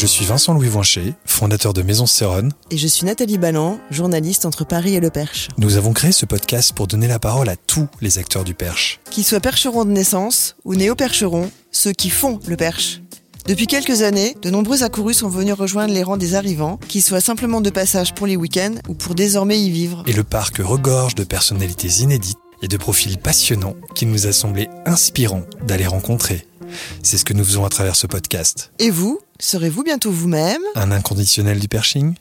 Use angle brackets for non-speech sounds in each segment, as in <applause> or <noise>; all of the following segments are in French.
Je suis Vincent Louis Voincher, fondateur de Maison Sérone. Et je suis Nathalie Balland, journaliste entre Paris et le Perche. Nous avons créé ce podcast pour donner la parole à tous les acteurs du Perche. Qu'ils soient percherons de naissance ou néo-percherons, ceux qui font le Perche. Depuis quelques années, de nombreux accourus sont venus rejoindre les rangs des arrivants, qu'ils soient simplement de passage pour les week-ends ou pour désormais y vivre. Et le parc regorge de personnalités inédites et de profils passionnants qu'il nous a semblé inspirant d'aller rencontrer. C'est ce que nous faisons à travers ce podcast. Et vous, serez-vous bientôt vous-même? Un inconditionnel du perching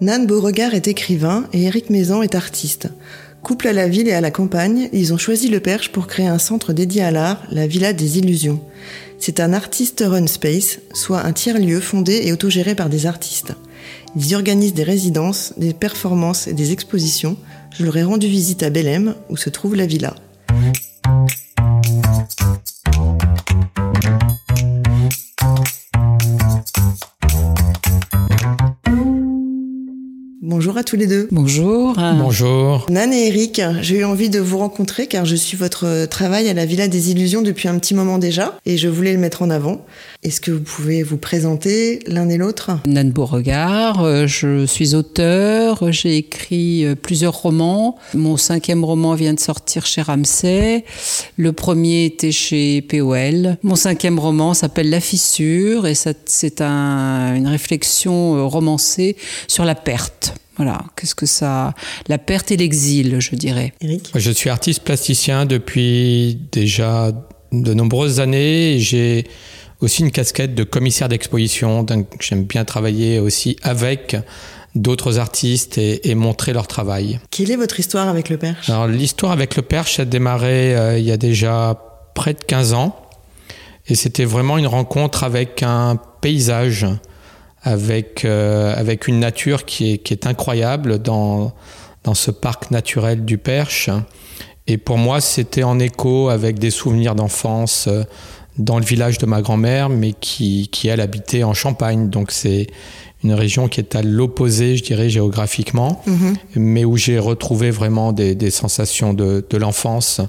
Nan Beauregard est écrivain et Éric Maison est artiste. Couple à la ville et à la campagne, ils ont choisi le Perche pour créer un centre dédié à l'art, la Villa des Illusions. C'est un artist run space, soit un tiers-lieu fondé et autogéré par des artistes. Ils y organisent des résidences, des performances et des expositions. Je leur ai rendu visite à Belém, où se trouve la villa. Tous les deux. Bonjour. Bonjour. Nan et Eric, j'ai eu envie de vous rencontrer car je suis votre travail à la Villa des Illusions depuis un petit moment déjà et je voulais le mettre en avant. Est-ce que vous pouvez vous présenter l'un et l'autre? Nan Beauregard, euh, je suis auteur, j'ai écrit euh, plusieurs romans. Mon cinquième roman vient de sortir chez Ramsay. Le premier était chez POL. Mon cinquième roman s'appelle La fissure et c'est un- une réflexion euh, romancée sur la perte. Voilà, qu'est-ce que ça... La perte et l'exil, je dirais. Eric? Je suis artiste plasticien depuis déjà de nombreuses années. et J'ai aussi une casquette de commissaire d'exposition, donc j'aime bien travailler aussi avec d'autres artistes et, et montrer leur travail. Quelle est votre histoire avec le Perche? Alors l'histoire avec le Perche a démarré euh, il y a déjà près de 15 ans et c'était vraiment une rencontre avec un paysage, avec, euh, avec une nature qui est, qui est incroyable dans, dans ce parc naturel du Perche. Et pour moi, c'était en écho avec des souvenirs d'enfance euh, dans le village de ma grand-mère, mais qui, qui, elle, habitait en Champagne. Donc c'est une région qui est à l'opposé, je dirais, géographiquement, Mhm. mais où j'ai retrouvé vraiment des, des sensations de, de l'enfance,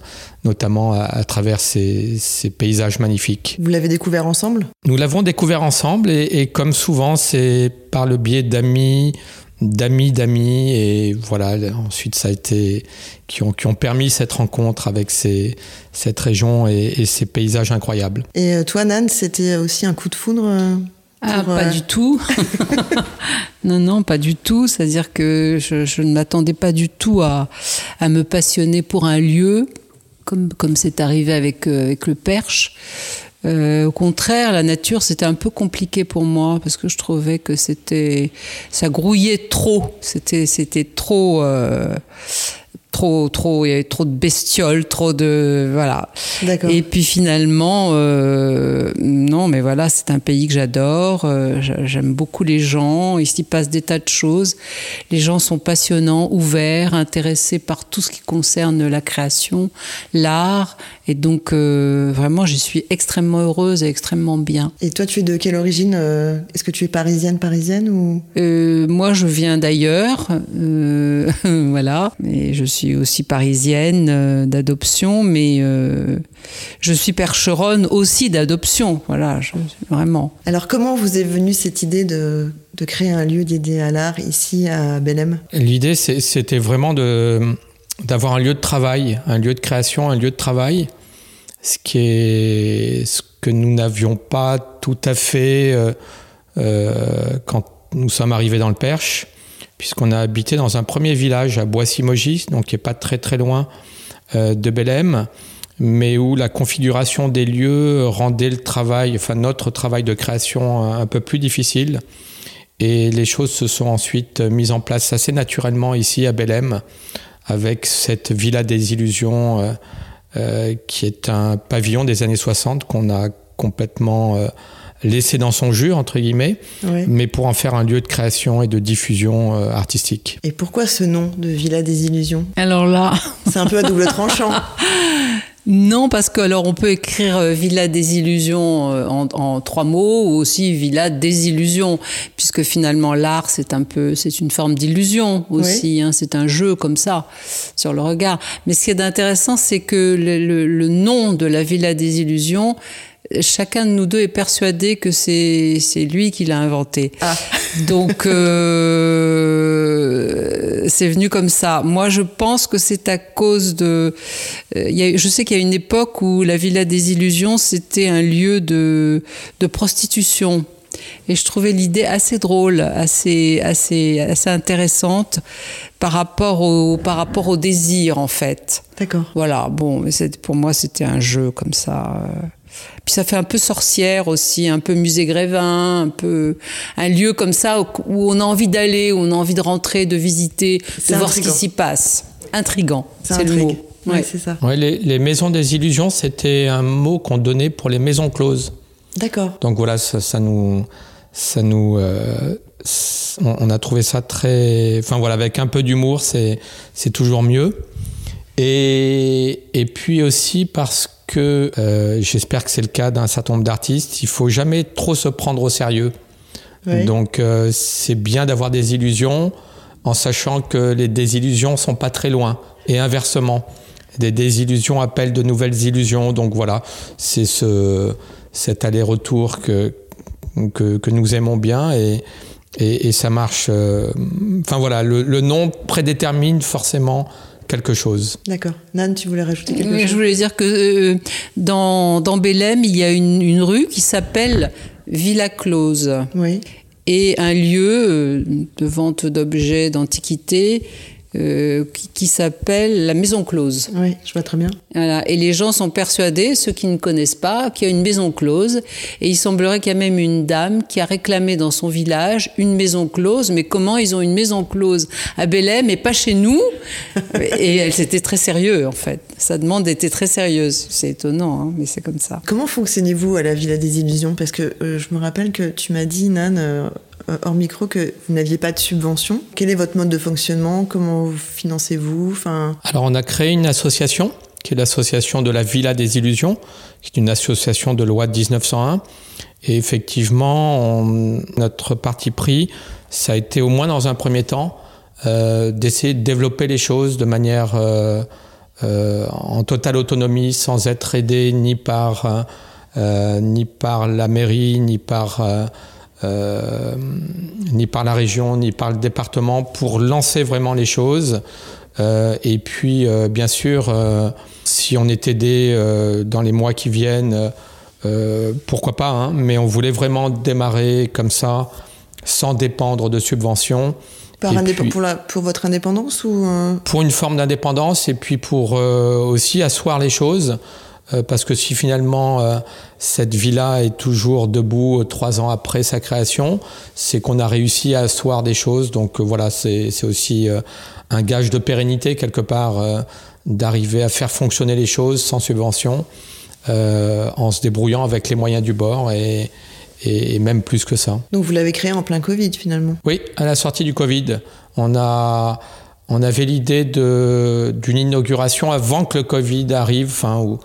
notamment à, à travers ces, ces paysages magnifiques. Vous l'avez découvert ensemble? Nous l'avons découvert ensemble et, et comme souvent, c'est par le biais d'amis, d'amis, d'amis et voilà. Ensuite, ça a été qui ont, qui ont permis cette rencontre avec ces, cette région et, et ces paysages incroyables. Et euh, toi, Nan, c'était aussi un coup de foudre euh, Ah, pas euh, du tout. <laughs> non, non, pas du tout. C'est-à-dire que je, je ne m'attendais pas du tout à, à me passionner pour un lieu, comme comme c'est arrivé avec, euh, avec le Perche. Euh, au contraire, la nature, c'était un peu compliqué pour moi parce que je trouvais que c'était, ça grouillait trop. C'était, c'était trop, euh, trop, trop. Il y avait trop de bestioles, trop de, voilà. Et puis finalement, euh, non, mais voilà, c'est un pays que j'adore. euh, j'a- J'aime beaucoup les gens. Ici passe des tas de choses. Les gens sont passionnants, ouverts, intéressés par tout ce qui concerne la création, l'art. Et donc, euh, vraiment, j'y suis extrêmement heureuse et extrêmement bien. Et toi, tu es de quelle origine Est-ce que tu es parisienne, parisienne ou? Moi, je viens d'ailleurs, <laughs> voilà, et je suis aussi parisienne euh, d'adoption, mais euh, je suis percheronne aussi d'adoption, voilà, je, vraiment. Alors, comment vous est venue cette idée de, de créer un lieu dédié à l'art ici à Belém L'idée, c'était vraiment d'avoir un lieu de travail, un lieu de création, un lieu de travail, ce qui est ce que nous n'avions pas tout à fait euh, euh, quand nous sommes arrivés dans le Perche, puisqu'on a habité dans un premier village à Boissy-Mogis, donc qui est pas très très loin euh, de Belém, mais où la configuration des lieux rendait le travail, enfin notre travail de création un peu plus difficile. Et les choses se sont ensuite mises en place assez naturellement ici à Belém, avec cette Villa des Illusions, euh, euh, qui est un pavillon des années 60 qu'on a complètement euh, laisser dans son jus, entre guillemets, Ouais. mais pour en faire un lieu de création et de diffusion euh, artistique. Et pourquoi ce nom de Villa des Illusions? Alors là, C'est un peu à double <laughs> tranchant. non, parce que alors on peut écrire euh, Villa des illusions euh, en, en trois mots ou aussi Villa des illusions, puisque finalement l'art c'est un peu, c'est une forme d'illusion aussi. hein, c'est un jeu comme ça sur le regard. Mais ce qui est intéressant, c'est que le, le- le nom de la Villa des illusions. Chacun de nous deux est persuadé que c'est c'est lui qui l'a inventé. Ah. Donc euh, c'est venu comme ça. Moi, je pense que c'est à cause de. euh, y a- je sais qu'il y a une époque où la Villa des Illusions c'était un lieu de de prostitution. Et je trouvais l'idée assez drôle, assez, assez, assez intéressante par rapport au, par rapport au désir, en fait. D'accord. Voilà, bon, mais c'est- pour moi, c'était un jeu comme ça. Puis ça fait un peu sorcière aussi, un peu musée Grévin, un peu un lieu comme ça où, on a envie d'aller, où on a envie de rentrer, de visiter, de voir ce qui s'y passe. Intrigant, c'est le intrigue. mot. Ouais, Ouais. c'est ça. Ouais, les, les maisons des illusions, c'était un mot qu'on donnait pour les maisons closes. D'accord. Donc voilà, ça, ça nous, ça nous, euh, on a trouvé ça très, enfin voilà, avec un peu d'humour, c'est, c'est toujours mieux. Et, et puis aussi parce que euh, j'espère que c'est le cas d'un certain nombre d'artistes, il faut jamais trop se prendre au sérieux. Donc euh, c'est bien d'avoir des illusions en sachant que les désillusions sont pas très loin et inversement. Des désillusions appellent de nouvelles illusions. Donc voilà, c'est ce, cet aller-retour que, que, que nous aimons bien et, et, et ça marche. euh, Enfin voilà, le, le nom prédétermine forcément quelque chose. D'accord. Nan, tu voulais rajouter quelque Oui, je chose voulais dire que euh, dans, dans Bélem, il y a une, une rue qui s'appelle Villa Close Oui. et un lieu euh, de vente d'objets d'antiquité euh, qui, qui s'appelle la Maison Close. Oui, je vois très bien. Voilà. Et les gens sont persuadés, ceux qui ne connaissent pas, qu'il y a une maison close. Et il semblerait qu'il y a même une dame qui a réclamé dans son village une maison close. Mais comment ils ont une maison close à Bélem et pas chez nous? <laughs> Et elle c'était très sérieux en fait. Sa demande était très sérieuse. C'est étonnant, hein, mais c'est comme ça. Comment fonctionnez-vous à la Villa des Illusions? Parce que euh, je me rappelle que tu m'as dit, Nan, euh, hors micro, que vous n'aviez pas de subvention. Quel est votre mode de fonctionnement? Comment vous financez-vous? Enfin, Alors on a créé une association qui est l'association de la Villa des Illusions, qui est une association de loi de 1901. Et effectivement, notre parti pris, ça a été au moins dans un premier temps euh, d'essayer de développer les choses de manière euh, euh, en totale autonomie, sans être aidé ni par euh, euh, ni par la mairie, ni par euh, ni par la région, ni par le département, pour lancer vraiment les choses. Euh, et puis, euh, bien sûr, si on est aidé dans les mois qui viennent, pourquoi pas, hein, mais on voulait vraiment démarrer comme ça, sans dépendre de subventions. par puis- pour, la, pour votre indépendance ou euh, pour une forme d'indépendance et puis pour euh, aussi asseoir les choses. Euh, parce que si finalement euh, cette villa est toujours debout euh, trois ans après sa création, c'est qu'on a réussi à asseoir des choses. Donc voilà, c'est aussi un gage de pérennité quelque part d'arriver à faire fonctionner les choses sans subvention, en se débrouillant avec les moyens du bord et, même plus que ça. Donc vous l'avez créé en plein Covid finalement? Oui, à la sortie du Covid, on a on avait l'idée d'une inauguration avant que le Covid arrive, enfin ou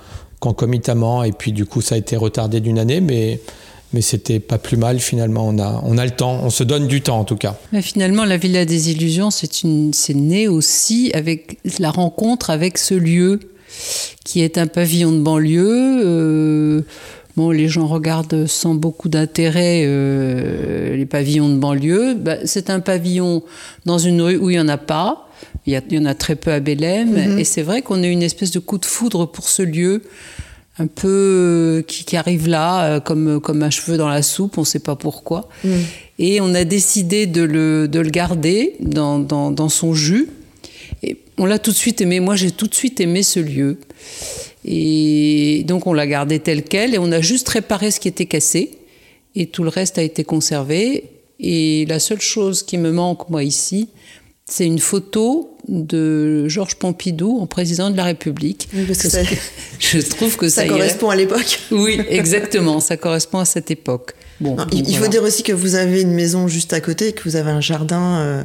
concomitamment, et puis du coup ça a été retardé d'une année, mais mais c'était pas plus mal finalement. On a on a le temps, on se donne du temps en tout cas. Finalement, la Villa des Illusions, c'est une, c'est né aussi avec la rencontre avec ce lieu qui est un pavillon de banlieue. euh, bon, les gens regardent sans beaucoup d'intérêt euh, les pavillons de banlieue. Bah, c'est un pavillon dans une rue où il y en a pas. Il y, en a très peu à Bélem. Et c'est vrai qu'on a une espèce de coup de foudre pour ce lieu un peu euh, qui, qui arrive là euh, comme, comme un cheveu dans la soupe, on ne sait pas pourquoi. Et on a décidé de le, de le garder dans, dans, dans son jus. Et on l'a tout de suite aimé. Moi, j'ai tout de suite aimé ce lieu. Et donc, on l'a gardé tel quel et on a juste réparé ce qui était cassé. Et tout le reste a été conservé. Et la seule chose qui me manque, moi, ici, c'est une photo de Georges Pompidou en président de la République. Oui, parce que Parce ça- que <laughs> je trouve que ça, Ça irait. correspond à l'époque. <laughs> Oui, exactement, ça correspond à cette époque. Bon, Non, donc il, faut dire aussi que vous avez une maison juste à côté et que vous avez un jardin, euh,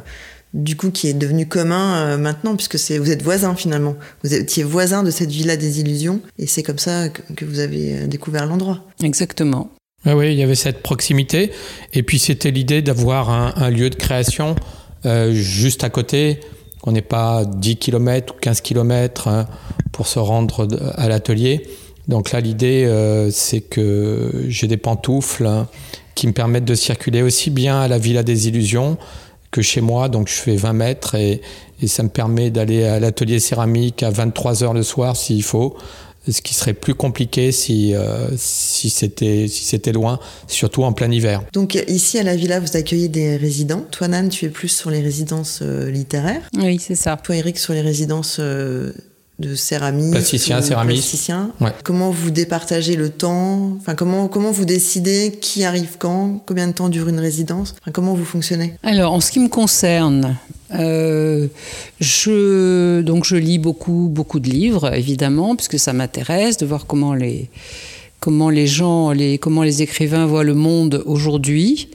du coup, qui est devenu commun euh, maintenant, puisque c'est, vous êtes voisins finalement. Vous étiez voisins de cette villa des illusions et c'est comme ça que, que vous avez euh, découvert l'endroit. Exactement. Ah oui, il y avait cette proximité. Et puis c'était l'idée d'avoir un, un lieu de création euh, juste à côté, qu'on n'ait pas 10 km ou 15 km pour se rendre à l'atelier. Donc là, l'idée, euh, c'est que j'ai des pantoufles hein, qui me permettent de circuler aussi bien à la Villa des Illusions que chez moi. Donc je fais 20 mètres et, et ça me permet d'aller à l'atelier céramique à 23 heures le soir s'il faut ce qui serait plus compliqué si, euh, si c'était si c'était loin, surtout en plein hiver. Donc ici à la villa, vous accueillez des résidents. Toi, Nan, tu es plus sur les résidences euh, littéraires. Oui, c'est ça. Toi, Eric, sur les résidences euh, de céramique. Plasticien, ou céramiste. plasticien. Ouais. Comment vous départagez le temps? Enfin, comment comment vous décidez qui arrive quand? Combien de temps dure une résidence? Enfin, Comment vous fonctionnez? Alors, en ce qui me concerne, euh, je, donc je lis beaucoup, beaucoup de livres, évidemment, puisque ça m'intéresse de voir comment les, comment les gens, les, comment les écrivains voient le monde aujourd'hui,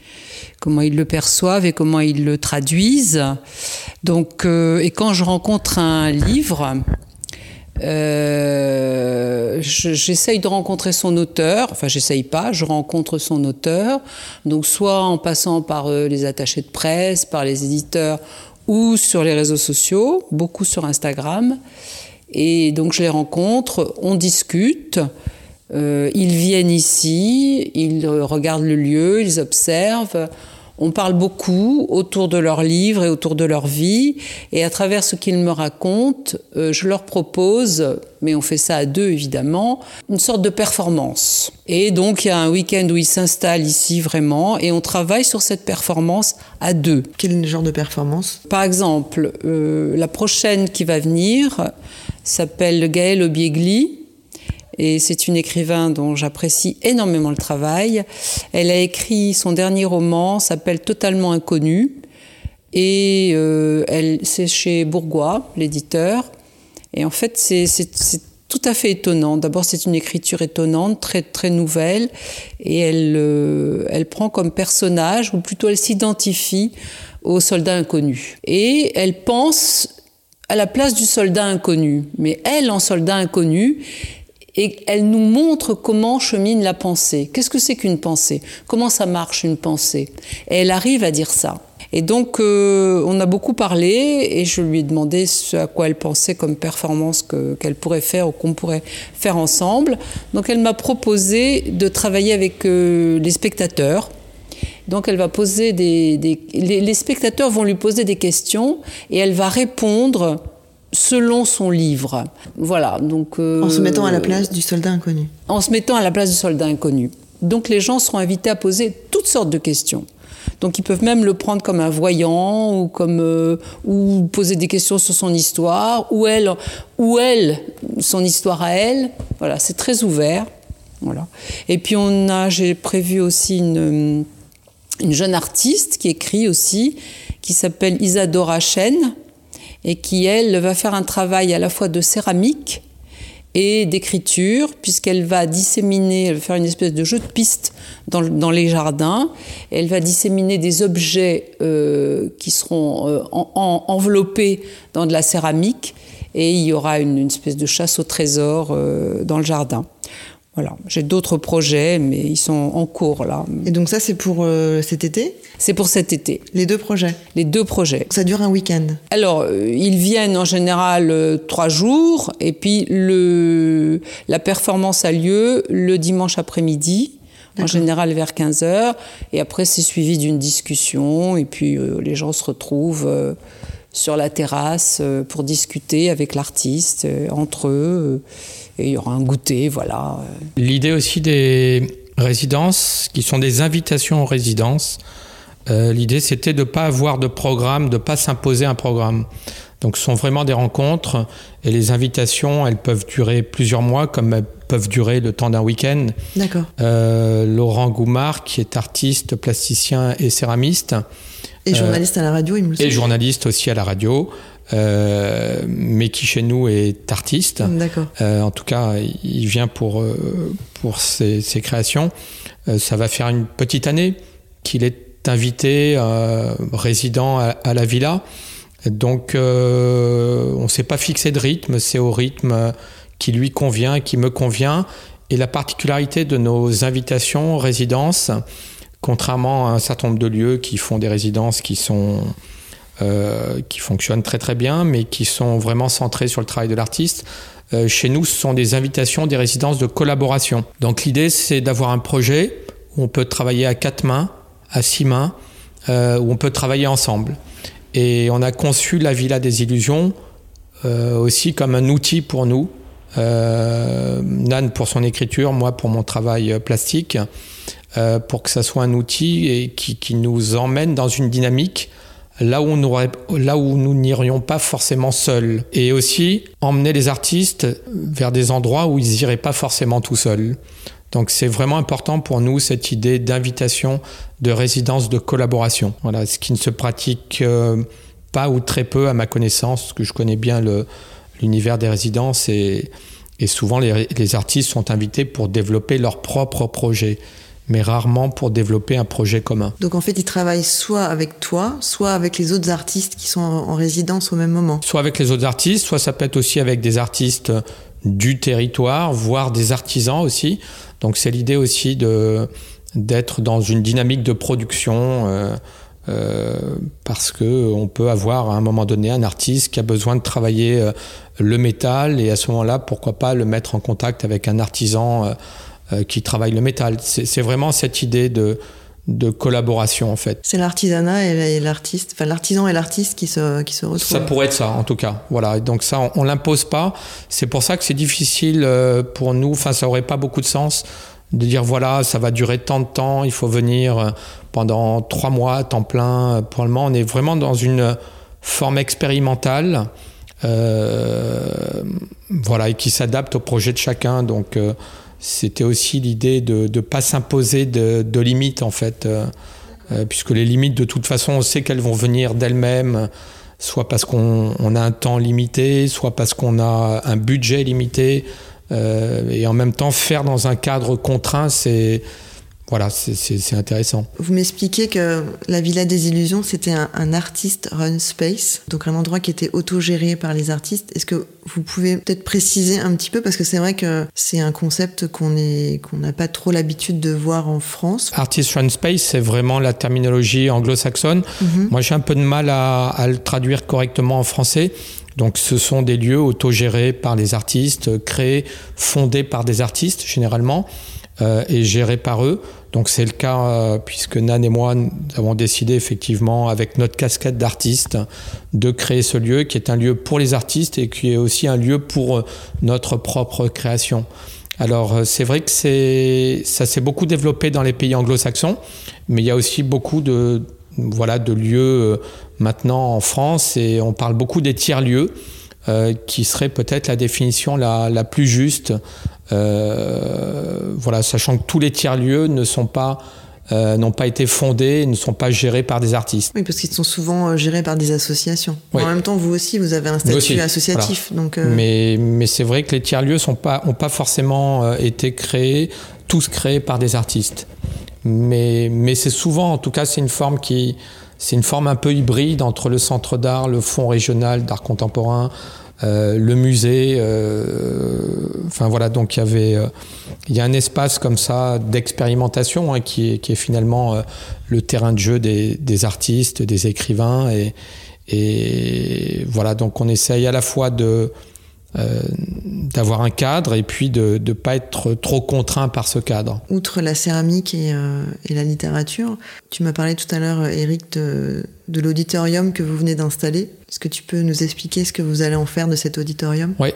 comment ils le perçoivent et comment ils le traduisent. Donc, euh, et quand je rencontre un livre, euh, je- j'essaye de rencontrer son auteur, enfin j'essaye pas, je rencontre son auteur, donc soit en passant par les attachés de presse, par les éditeurs ou sur les réseaux sociaux, beaucoup sur Instagram. Et donc je les rencontre, on discute, euh, ils viennent ici, ils regardent le lieu, ils observent. On parle beaucoup autour de leurs livres et autour de leur vie. Et à travers ce qu'ils me racontent, euh, je leur propose, mais on fait ça à deux évidemment, une sorte de performance. Et donc il y a un week-end où ils s'installent ici vraiment et on travaille sur cette performance à deux. Quel genre de performance? Par exemple, euh, la prochaine qui va venir s'appelle Gaëlle Obiegli. Et c'est une écrivain dont j'apprécie énormément le travail. Elle a écrit son dernier roman, s'appelle Totalement Inconnu. Et euh, elle, c'est chez Bourgois, l'éditeur. Et en fait, c'est, tout à fait étonnant. D'abord, c'est une écriture étonnante, très, très nouvelle. Et elle, euh, elle prend comme personnage, ou plutôt elle s'identifie au soldat inconnu. Et elle pense à la place du soldat inconnu. Mais elle, en soldat inconnu, et elle nous montre comment chemine la pensée. Qu'est-ce que c'est qu'une pensée? Comment ça marche une pensée? Et elle arrive à dire ça. Et donc, euh, on a beaucoup parlé et je lui ai demandé ce à quoi elle pensait comme performance que- qu'elle pourrait faire ou qu'on pourrait faire ensemble. Donc, elle m'a proposé de travailler avec euh, les spectateurs. Donc, elle va poser des, des- les spectateurs vont lui poser des questions et elle va répondre selon son livre. Voilà. Donc, euh, En se mettant à la place du soldat inconnu. en se mettant à la place du soldat inconnu. Donc les gens seront invités à poser toutes sortes de questions. Donc ils peuvent même le prendre comme un voyant ou comme euh, ou poser des questions sur son histoire ou elle ou elle son histoire à elle. Voilà, c'est très ouvert. Voilà. Et puis on a j'ai prévu aussi une une jeune artiste qui écrit aussi qui s'appelle Isadora Chen et qui elle va faire un travail à la fois de céramique et d'écriture, puisqu'elle va disséminer, elle va faire une espèce de jeu de piste dans, le- dans les jardins. Elle va disséminer des objets euh, qui seront euh, en- en- enveloppés dans de la céramique, et il y aura une, une espèce de chasse au trésor euh, dans le jardin. Voilà, j'ai d'autres projets, mais ils sont en cours là. Et donc ça, c'est pour euh, cet été? C'est pour cet été, Les deux projets? les deux projets. Ça dure un week-end? Alors, euh, ils viennent en général euh, trois jours, et puis le, la performance a lieu le dimanche après-midi, en général vers 15h, et après c'est suivi d'une discussion, et puis euh, les gens se retrouvent euh, sur la terrasse euh, pour discuter avec l'artiste, euh, entre eux, euh, et il y aura un goûter, voilà. euh. L'idée aussi des résidences, qui sont des invitations aux résidences, euh, l'idée c'était de ne pas avoir de programme, de ne pas s'imposer un programme. Donc ce sont vraiment des rencontres et les invitations, elles peuvent durer plusieurs mois comme elles peuvent durer le temps d'un week-end. D'accord. Euh, Laurent Goumard, qui est artiste, plasticien et céramiste, Et journaliste à la radio, il me et journaliste aussi à la radio, euh, mais qui chez nous est artiste. D'accord. Euh, en tout cas, il vient pour, euh, pour ses, ses créations. ça va faire une petite année qu'il est invité résident à, la villa. Donc on ne s'est pas fixé de rythme, c'est au rythme qui lui convient, qui me convient. Et la particularité de nos invitations résidences, contrairement à un certain nombre de lieux qui font des résidences qui sont euh, qui fonctionnent très très bien, mais qui sont vraiment centrés sur le travail de l'artiste. Euh, chez nous, ce sont des invitations, des résidences de collaboration. Donc l'idée, c'est d'avoir un projet où on peut travailler à quatre mains, à six mains, euh, où on peut travailler ensemble. Et on a conçu la Villa des Illusions aussi comme un outil pour nous Nan pour son écriture, moi pour mon travail plastique, pour que ça soit un outil et qui, nous emmène dans une dynamique là où, nous, n'irions pas forcément seuls. Et aussi emmener les artistes vers des endroits où ils n'iraient pas forcément tout seuls. Donc c'est vraiment important pour nous cette idée d'invitation, de résidence, de collaboration. Voilà, ce qui ne se pratique pas ou très peu à ma connaissance, que je connais bien l'univers des résidences et, et souvent les, les, artistes sont invités pour développer leur propre projet mais rarement pour développer un projet commun. Donc en fait, ils travaillent soit avec toi, soit avec les autres artistes qui sont en résidence au même moment. Soit avec les autres artistes, soit ça peut être aussi avec des artistes du territoire, voire des artisans aussi. Donc c'est l'idée aussi de d'être dans une dynamique de production. Euh, euh, parce que on peut avoir à un moment donné un artiste qui a besoin de travailler euh, le métal et à ce moment-là, pourquoi pas le mettre en contact avec un artisan qui travaille le métal. C'est vraiment cette idée de, de collaboration en fait. C'est l'artisanat et l'artiste, enfin l'artisan et l'artiste qui se, qui se retrouvent. Ça pourrait être ça en tout cas. Voilà, donc ça on, on l'impose pas. C'est pour ça que c'est difficile pour nous, enfin ça aurait pas beaucoup de sens de dire voilà, ça va durer tant de temps, il faut venir pendant trois mois, temps plein. Pour le moment, on est vraiment dans une forme expérimentale, euh, voilà, et qui s'adapte au projet de chacun. Donc, euh, c'était aussi l'idée de ne pas s'imposer de, limites, en fait, euh, puisque les limites, de toute façon, on sait qu'elles vont venir d'elles-mêmes, soit parce qu'on a un temps limité, soit parce qu'on a un budget limité. et en même temps, faire dans un cadre contraint, c'est voilà, c'est intéressant. Vous m'expliquez que la Villa des Illusions, c'était un, artiste run space, donc un endroit qui était autogéré par les artistes. Est-ce que vous pouvez peut-être préciser un petit peu parce que c'est vrai que c'est un concept qu'on qu'on n'a pas trop l'habitude de voir en France. Artist run space, c'est vraiment la terminologie anglo-saxonne. Mhm. Moi, j'ai un peu de mal à, à le traduire correctement en français. Donc ce sont des lieux autogérés par les artistes, créés, fondés par des artistes généralement. Euh, et géré par eux. Donc c'est le cas euh, puisque Nan et moi nous avons décidé effectivement avec notre casquette d'artiste de créer ce lieu qui est un lieu pour les artistes et qui est aussi un lieu pour euh, notre propre création. Alors c'est vrai que c'est ça s'est beaucoup développé dans les pays anglo-saxons, mais il y a aussi beaucoup de voilà de lieux maintenant en France et on parle beaucoup des tiers lieux. Qui serait peut-être la définition la, la plus juste euh, voilà, sachant que tous les tiers-lieux ne sont pas euh, n'ont pas été fondés, ne sont pas gérés par des artistes. Oui, parce qu'ils sont souvent euh, gérés par des associations. En même temps, vous aussi, vous avez un statut associatif. Donc, Mais, mais c'est vrai que les tiers-lieux n'ont pas, ont pas forcément été créés, tous créés par des artistes. Mais, mais c'est souvent, en tout cas, c'est une forme qui, c'est une forme un peu hybride entre le centre d'art, le fonds régional d'art contemporain, euh, le musée. Euh, enfin voilà, donc il y avait, euh, il y a un espace comme ça d'expérimentation hein, qui, qui est finalement le terrain de jeu des, des artistes, des écrivains et, et voilà, donc on essaye à la fois de euh, d'avoir un cadre et puis de ne pas être trop contraint par ce cadre. Outre la céramique et, euh, et la littérature, tu m'as parlé tout à l'heure, Eric, de, de l'auditorium que vous venez d'installer. Est-ce que tu peux nous expliquer ce que vous allez en faire de cet auditorium? Oui,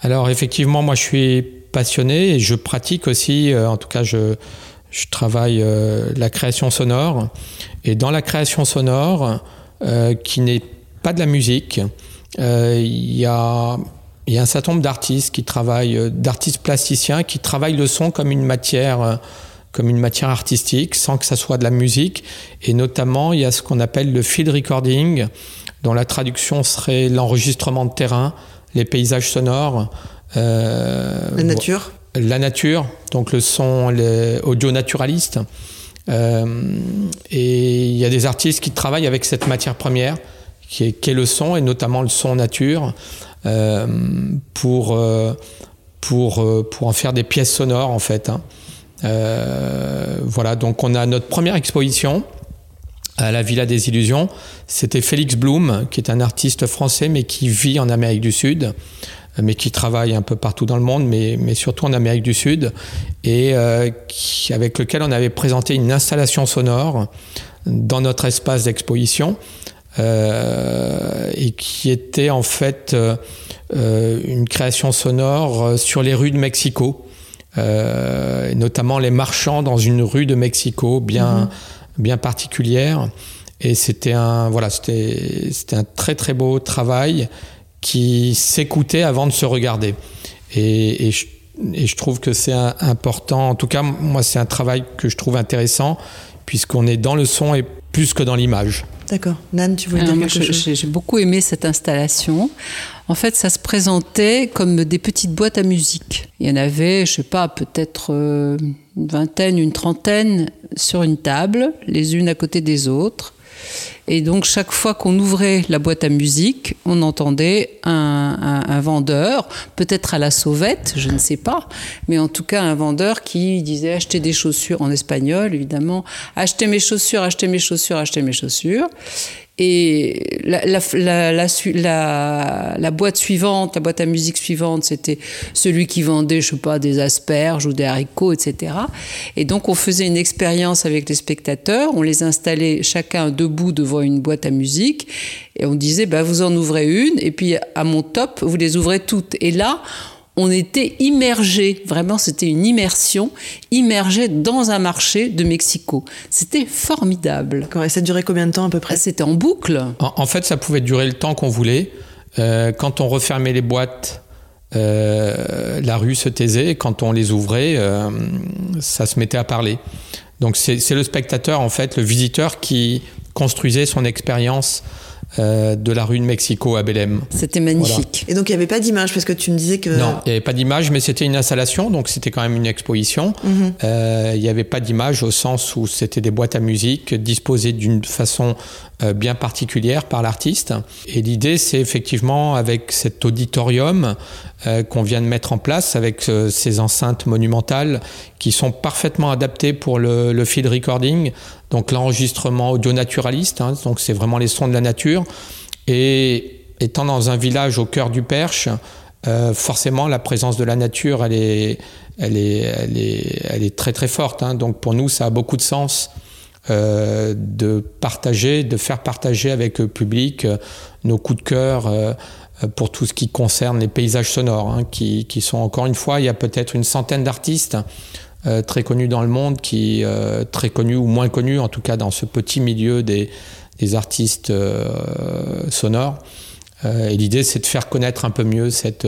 alors effectivement, moi je suis passionné et je pratique aussi, euh, en tout cas je, je travaille la création sonore. Et dans la création sonore, qui n'est pas de la musique, il y a il y a un certain nombre d'artistes qui travaillent, euh, d'artistes plasticiens qui travaillent le son comme une matière, euh, comme une matière artistique, sans que ça soit de la musique. Et notamment, il y a ce qu'on appelle le field recording, dont la traduction serait l'enregistrement de terrain, les paysages sonores. Euh, la nature. la nature, donc le son audio naturaliste. Euh, et il y a des artistes qui travaillent avec cette matière première, qui est, le son, et notamment le son nature, pour, euh, pour, pour en faire des pièces sonores, en fait. Hein. voilà, donc on a notre première exposition à la Villa des Illusions. C'était Félix Blum, qui est un artiste français, mais qui vit en Amérique du Sud mais qui travaille un peu partout dans le monde, mais, mais surtout en Amérique du Sud, et euh, qui, avec lequel on avait présenté une installation sonore dans notre espace d'exposition, euh, et qui était en fait euh, une création sonore sur les rues de Mexico, notamment les marchands dans une rue de Mexico bien, mm-hmm. bien particulière. Et c'était un, voilà, c'était un très très beau travail qui s'écoutaient avant de se regarder. Et, je, trouve que c'est important. En tout cas, moi, c'est un travail que je trouve intéressant, puisqu'on est dans le son et plus que dans l'image. D'accord. Nan, tu voulais dire quelque chose J'ai beaucoup aimé cette installation. En fait, ça se présentait comme des petites boîtes à musique. Il y en avait, je sais pas, peut-être euh, une vingtaine, une trentaine sur une table, les unes à côté des autres. Et donc chaque fois qu'on ouvrait la boîte à musique, on entendait un, vendeur, peut-être à la sauvette, je ne sais pas, mais en tout cas un vendeur qui disait acheter des chaussures en espagnol, évidemment, acheter mes chaussures, acheter mes chaussures, acheter mes chaussures. Et la, boîte suivante, la boîte à musique suivante, c'était celui qui vendait, je sais pas, des asperges ou des haricots, etc. Et donc on faisait une expérience avec les spectateurs, on les installait chacun debout devant une boîte à musique, et on disait, bah, vous en ouvrez une, et puis à mon top, vous les ouvrez toutes. Et là, on était immergé, vraiment c'était une immersion, immergé dans un marché de Mexico. C'était formidable. Et ça durait combien de temps à peu près? C'était en boucle. En, fait, ça pouvait durer le temps qu'on voulait. Euh, quand on refermait les boîtes, euh, la rue se taisait. Quand on les ouvrait, euh, ça se mettait à parler. Donc c'est le spectateur, en fait, le visiteur qui construisait son expérience euh, de la rue de Mexico à Belém. C'était magnifique. Et donc il n'y avait pas d'image parce que tu me disais que... Non, il n'y avait pas d'image, mais c'était une installation, donc c'était quand même une exposition. Mhm. Euh, il n'y avait pas d'image au sens où c'était des boîtes à musique disposées d'une façon euh, bien particulière par l'artiste. Et l'idée, c'est effectivement avec cet auditorium qu'on vient de mettre en place, avec ces enceintes monumentales qui sont parfaitement adaptées pour le, field recording, donc l'enregistrement audio naturaliste, hein, donc c'est vraiment les sons de la nature. Et étant dans un village au cœur du Perche, euh, forcément la présence de la nature, elle est, elle est, elle est, elle est très très forte. Hein. Donc pour nous, ça a beaucoup de sens. Euh, de partager, de faire partager avec le public euh, nos coups de cœur pour tout ce qui concerne les paysages sonores, hein, qui, qui, sont encore une fois, il y a peut-être une centaine d'artistes euh, très connu dans le monde, qui euh, très connu ou moins connu, en tout cas dans ce petit milieu des, des artistes euh, sonores. et l'idée, c'est de faire connaître un peu mieux cette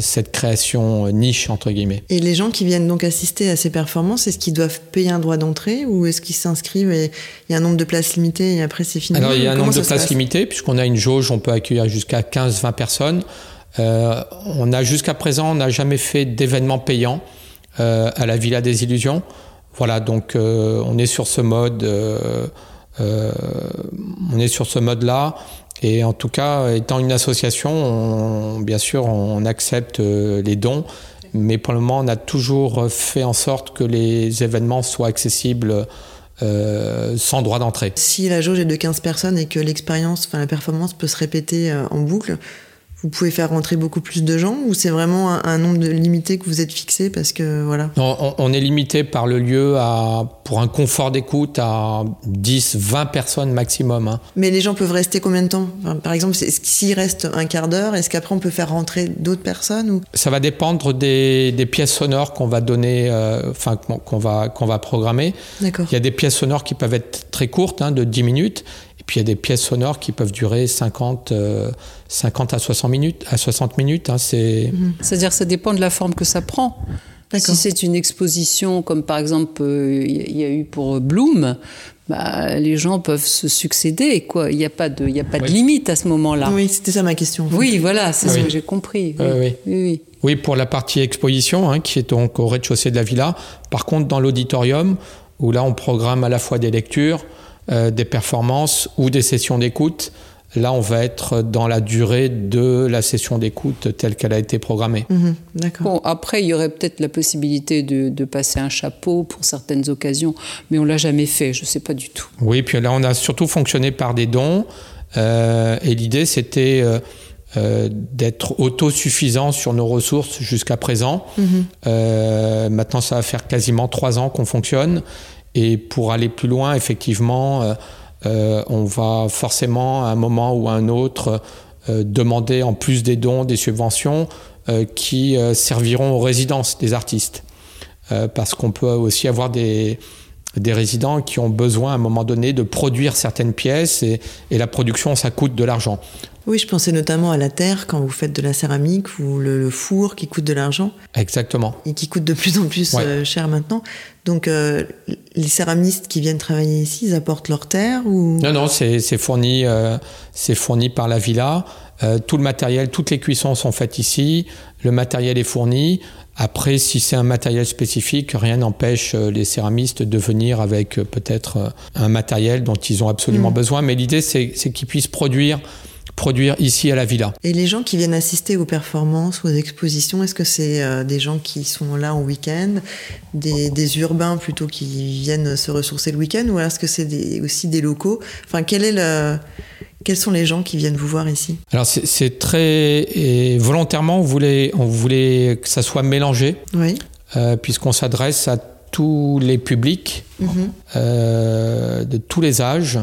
cette création niche entre guillemets. Et les gens qui viennent donc assister à ces performances, est-ce qu'ils doivent payer un droit d'entrée ou est-ce qu'ils s'inscrivent et il y a un nombre de places limitées et après c'est fini Alors il y a un nombre de places limitées puisqu'on a une jauge, on peut accueillir jusqu'à 15-20 personnes. on a jusqu'à présent, on n'a jamais fait d'événement payant. Euh, à la Villa des Illusions. Voilà, donc euh, on est sur ce mode, euh, on est sur ce mode-là. Et en tout cas, étant une association, bien sûr, on accepte les dons, mais pour le moment, on a toujours fait en sorte que les événements soient accessibles sans droit d'entrée. Si la jauge est de 15 personnes et que l'expérience, enfin la performance peut se répéter en boucle, vous pouvez faire rentrer beaucoup plus de gens ou c'est vraiment un, nombre de limité que vous êtes fixé parce que voilà. On, est limité par le lieu à pour un confort d'écoute à 10 20 personnes maximum hein. mais les gens peuvent rester combien de temps? Par exemple s'il reste un quart d'heure est-ce qu'après on peut faire rentrer d'autres personnes ou? Ça va dépendre des, des pièces sonores qu'on va donner euh, enfin qu'on va qu'on va programmer. Il y a des pièces sonores qui peuvent être très courtes hein, de 10 minutes puis il y a des pièces sonores qui peuvent durer 50, 50 euh, à 60 minutes. À 60 minutes hein, c'est... Mhm. C'est-à-dire que ça dépend de la forme que ça prend. Si c'est une exposition comme par exemple euh, il y a eu pour Bloom, bah, les gens peuvent se succéder. Quoi. Il n'y a pas de, il y a pas de limite à ce moment-là. Oui, c'était ça ma question. Oui, voilà, c'est ce que j'ai compris. Oui. Oui, oui. pour la partie exposition, hein, qui est donc au rez-de-chaussée de la villa. Par contre, dans l'auditorium, où là, on programme à la fois des lectures, euh, des performances ou des sessions d'écoute. Là, on va être dans la durée de la session d'écoute telle qu'elle a été programmée. Mhm, d'accord. Bon, après, il y aurait peut-être la possibilité de, passer un chapeau pour certaines occasions, mais on l'a jamais fait. Je ne sais pas du tout. Oui, puis là, on a surtout fonctionné par des dons, euh, et l'idée, c'était euh, euh, d'être autosuffisant sur nos ressources jusqu'à présent. Mhm. maintenant, ça va faire quasiment trois ans qu'on fonctionne, et pour aller plus loin, effectivement euh, on va forcément à un moment ou à un autre euh, demander en plus des dons, des subventions euh, qui serviront aux résidences des artistes. parce qu'on peut aussi avoir des, résidents qui ont besoin à un moment donné de produire certaines pièces et la production, ça coûte de l'argent. Oui, je pensais notamment à la terre quand vous faites de la céramique ou le, four qui coûte de l'argent. Exactement. Et qui coûte de plus en plus euh, cher maintenant. Donc euh, les céramistes qui viennent travailler ici, ils apportent leur terre ou? Non, non, c'est fourni, euh, c'est fourni par la villa. tout le matériel, toutes les cuissons sont faites ici. Le matériel est fourni. Après, si c'est un matériel spécifique, rien n'empêche les céramistes de venir avec peut-être un matériel dont ils ont absolument mm. besoin. Mais l'idée, c'est qu'ils puissent produire produire ici à la villa. Et les gens qui viennent assister aux performances, aux expositions, est-ce que c'est euh, des gens qui sont là au week-end, des, urbains plutôt qui viennent se ressourcer le week-end, ou est-ce que c'est aussi des locaux? Enfin, quel est le, quels sont les gens qui viennent vous voir ici? Alors c'est très et volontairement on voulait on voulait que ça soit mélangé, oui. Euh, puisqu'on s'adresse à tous les publics, mm-hmm. euh, de tous les âges.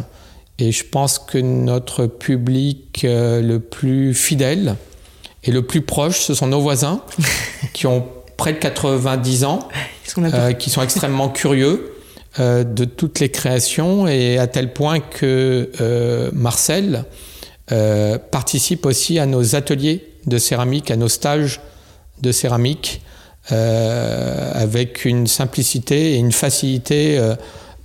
Et je pense que notre public euh, le plus fidèle et le plus proche, ce sont nos voisins <laughs> qui ont près de 90 ans, euh, qui sont extrêmement curieux euh, de toutes les créations et à tel point que Marcel participe aussi à nos ateliers de céramique, à nos stages de céramique, avec une simplicité et une facilité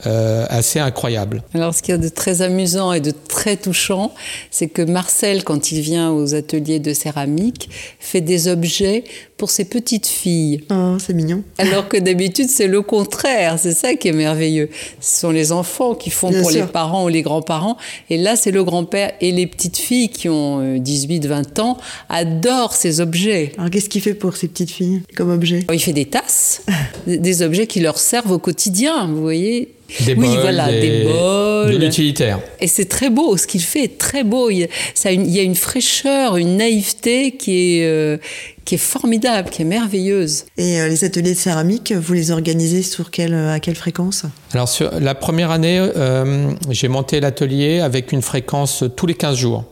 euh, assez incroyable. Alors ce qu'il y a de très amusant et de très touchant, c'est que Marcel, quand il vient aux ateliers de céramique, fait des objets pour ses petites filles. Oh, c'est mignon. Alors que d'habitude, c'est le contraire. C'est ça qui est merveilleux. Ce sont les enfants qui font pour les parents ou les grands-parents. Et là, c'est le grand-père et les petites filles qui ont 18, euh, 20 ans adorent ces objets. Alors, qu'est-ce qu'il fait pour ces petites filles comme objet? Il fait des tasses, <laughs> des objets qui leur servent au quotidien, vous voyez. Des oui, voilà, des, bols. De l'utilitaire. Et c'est très beau. Ce qu'il fait est très beau. Il y, a, ça, il y a une fraîcheur, une naïveté qui est, euh, qui est formidable, qui est merveilleuse. Et euh, les ateliers de céramique, vous les organisez sur quelle, euh, à quelle fréquence? Alors, sur la première année, euh, j'ai monté l'atelier avec une fréquence tous les 15 jours.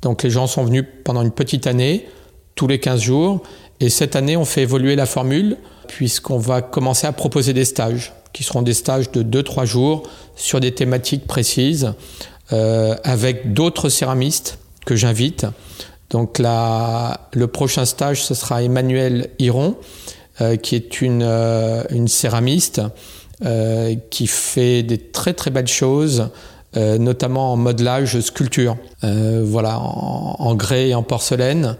Donc, les gens sont venus pendant une petite année, tous les 15 jours. Et cette année, on fait évoluer la formule, puisqu'on va commencer à proposer des stages, qui seront des stages de 2-3 jours sur des thématiques précises, avec d'autres céramistes que j'invite. Donc le prochain stage, ce sera Emmanuel Hiron, euh, qui est une, euh, céramiste euh, qui fait des très très belles choses, notamment en modelage, sculpture, voilà, en, grès et en porcelaine.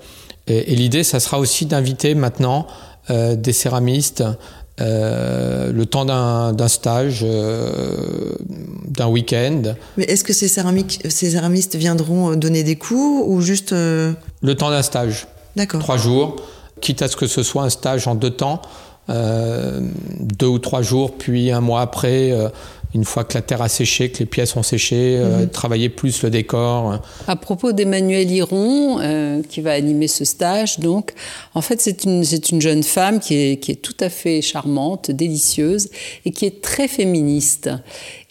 Et, l'idée, ça sera aussi d'inviter maintenant des céramistes euh, le temps d'un stage, euh, d'un week-end. Mais est-ce que ces, ces céramistes viendront donner des cours ou juste... Euh, le temps d'un stage. D'accord. Trois jours, quitte à ce que ce soit un stage en deux temps, deux ou trois jours, puis un mois après, une fois que la terre a séché, que les pièces ont séché, euh, mhm. travailler plus le décor. À propos d'Emmanuel Hiron, euh, qui va animer ce stage, donc, en fait, c'est une, une jeune femme qui est, qui est tout à fait charmante, délicieuse, et qui est très féministe.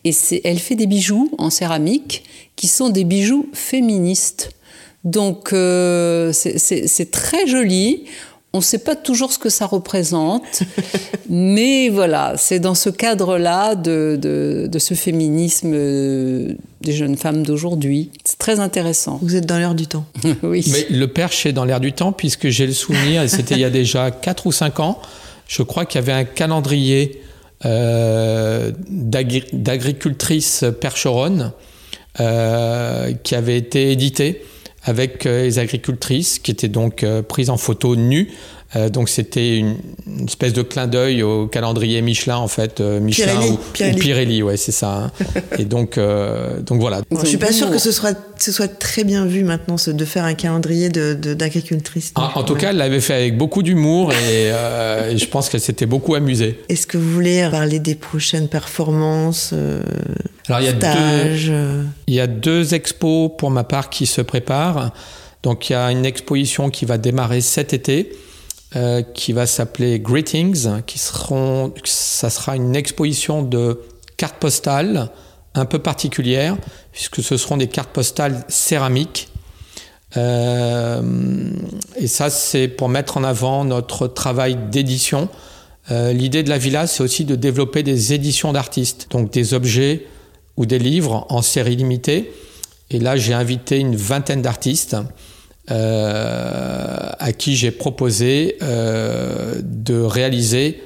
Et elle fait des bijoux en céramique qui sont des bijoux féministes. Donc, euh, c'est très joli. On ne sait pas toujours ce que ça représente, <laughs> mais voilà, c'est dans ce cadre-là de, de, ce féminisme euh, des jeunes femmes d'aujourd'hui. C'est très intéressant. Vous êtes dans l'air du temps. <laughs> oui. Mais le perche est dans l'air du temps, puisque j'ai le souvenir, c'était il y a déjà 4 ou 5 ans, je crois qu'il y avait un calendrier euh, d'agricultrices percheronnes euh, qui avait été édité avec euh, les agricultrices qui étaient donc prises en photo nues euh, donc c'était une, espèce de clin d'œil au calendrier Michelin en fait, euh, Michelin Pirelli, ou Pirelli. ou Pirelli, ouais c'est ça. hein. <laughs> Et donc euh, donc voilà. Bon, je suis pas sûre que ce soit, ce soit très bien vu maintenant ce- de faire un calendrier de, de- d'agricultrice. En, en tout cas, elle l'avait fait avec beaucoup d'humour et, euh, et je pense qu'elle s'était beaucoup amusée. Est-ce que vous voulez parler des prochaines performances, euh, Alors il y a deux, stages euh, Il y a deux expos pour ma part qui se préparent. Donc il y a une exposition qui va démarrer cet été, euh, qui va s'appeler Greetings, qui seront, ça sera une exposition de cartes postales un peu particulière, puisque ce seront des cartes postales céramiques. Euh, et ça, c'est pour mettre en avant notre travail d'édition. Euh, L'idée de la villa, c'est aussi de développer des éditions d'artistes, donc des objets ou des livres en série limitée. Et là, j'ai invité une vingtaine d'artistes euh, à qui j'ai proposé euh, de réaliser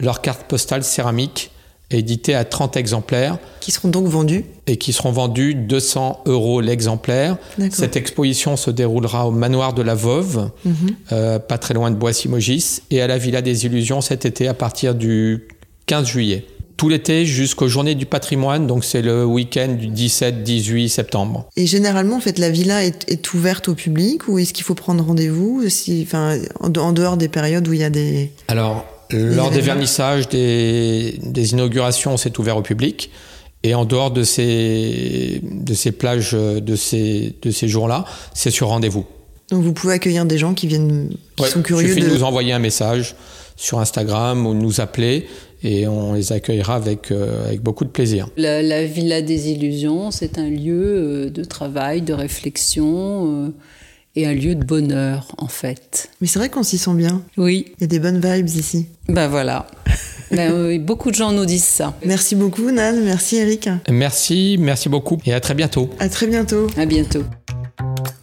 leurs cartes postales céramiques éditées à 30 exemplaires qui seront donc vendus. et qui seront vendus 200 euros l'exemplaire. Cette exposition se déroulera au manoir de la Veuve, Mhm. euh, pas très loin de Boissy-Mogis, et à la Villa des Illusions cet été à partir du 15 juillet. Tout l'été jusqu'aux Journées du patrimoine, donc c'est le week-end du 17-18 septembre. Et généralement, en fait, la villa est, est ouverte au public ou est-ce qu'il faut prendre rendez-vous si, enfin, en de- en dehors des périodes où il y a des... Alors, lors des vernissages, des, des inaugurations, c'est ouvert au public. Et en dehors de ces, de ces plages, de ces, de ces jours-là, c'est sur rendez-vous. Donc vous pouvez accueillir des gens qui viennent, qui Ouais, sont curieux suffit de... de nous envoyer un message sur Instagram ou nous appeler et on les accueillera avec, euh, avec beaucoup de plaisir. La, la Villa des Illusions, c'est un lieu euh, de travail, de réflexion euh, et un lieu de bonheur, en fait. Mais c'est vrai qu'on s'y sent bien. Oui, Il y a des bonnes vibes ici. ben voilà. <laughs> Ben oui, beaucoup de gens nous disent ça. Merci beaucoup, Nan. Merci, Eric. Merci, merci beaucoup et à très bientôt. À très bientôt. À bientôt.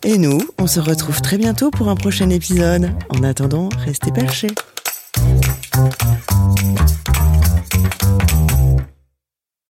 Et nous, on se retrouve très bientôt pour un prochain épisode. En attendant, restez perchés. Thank you.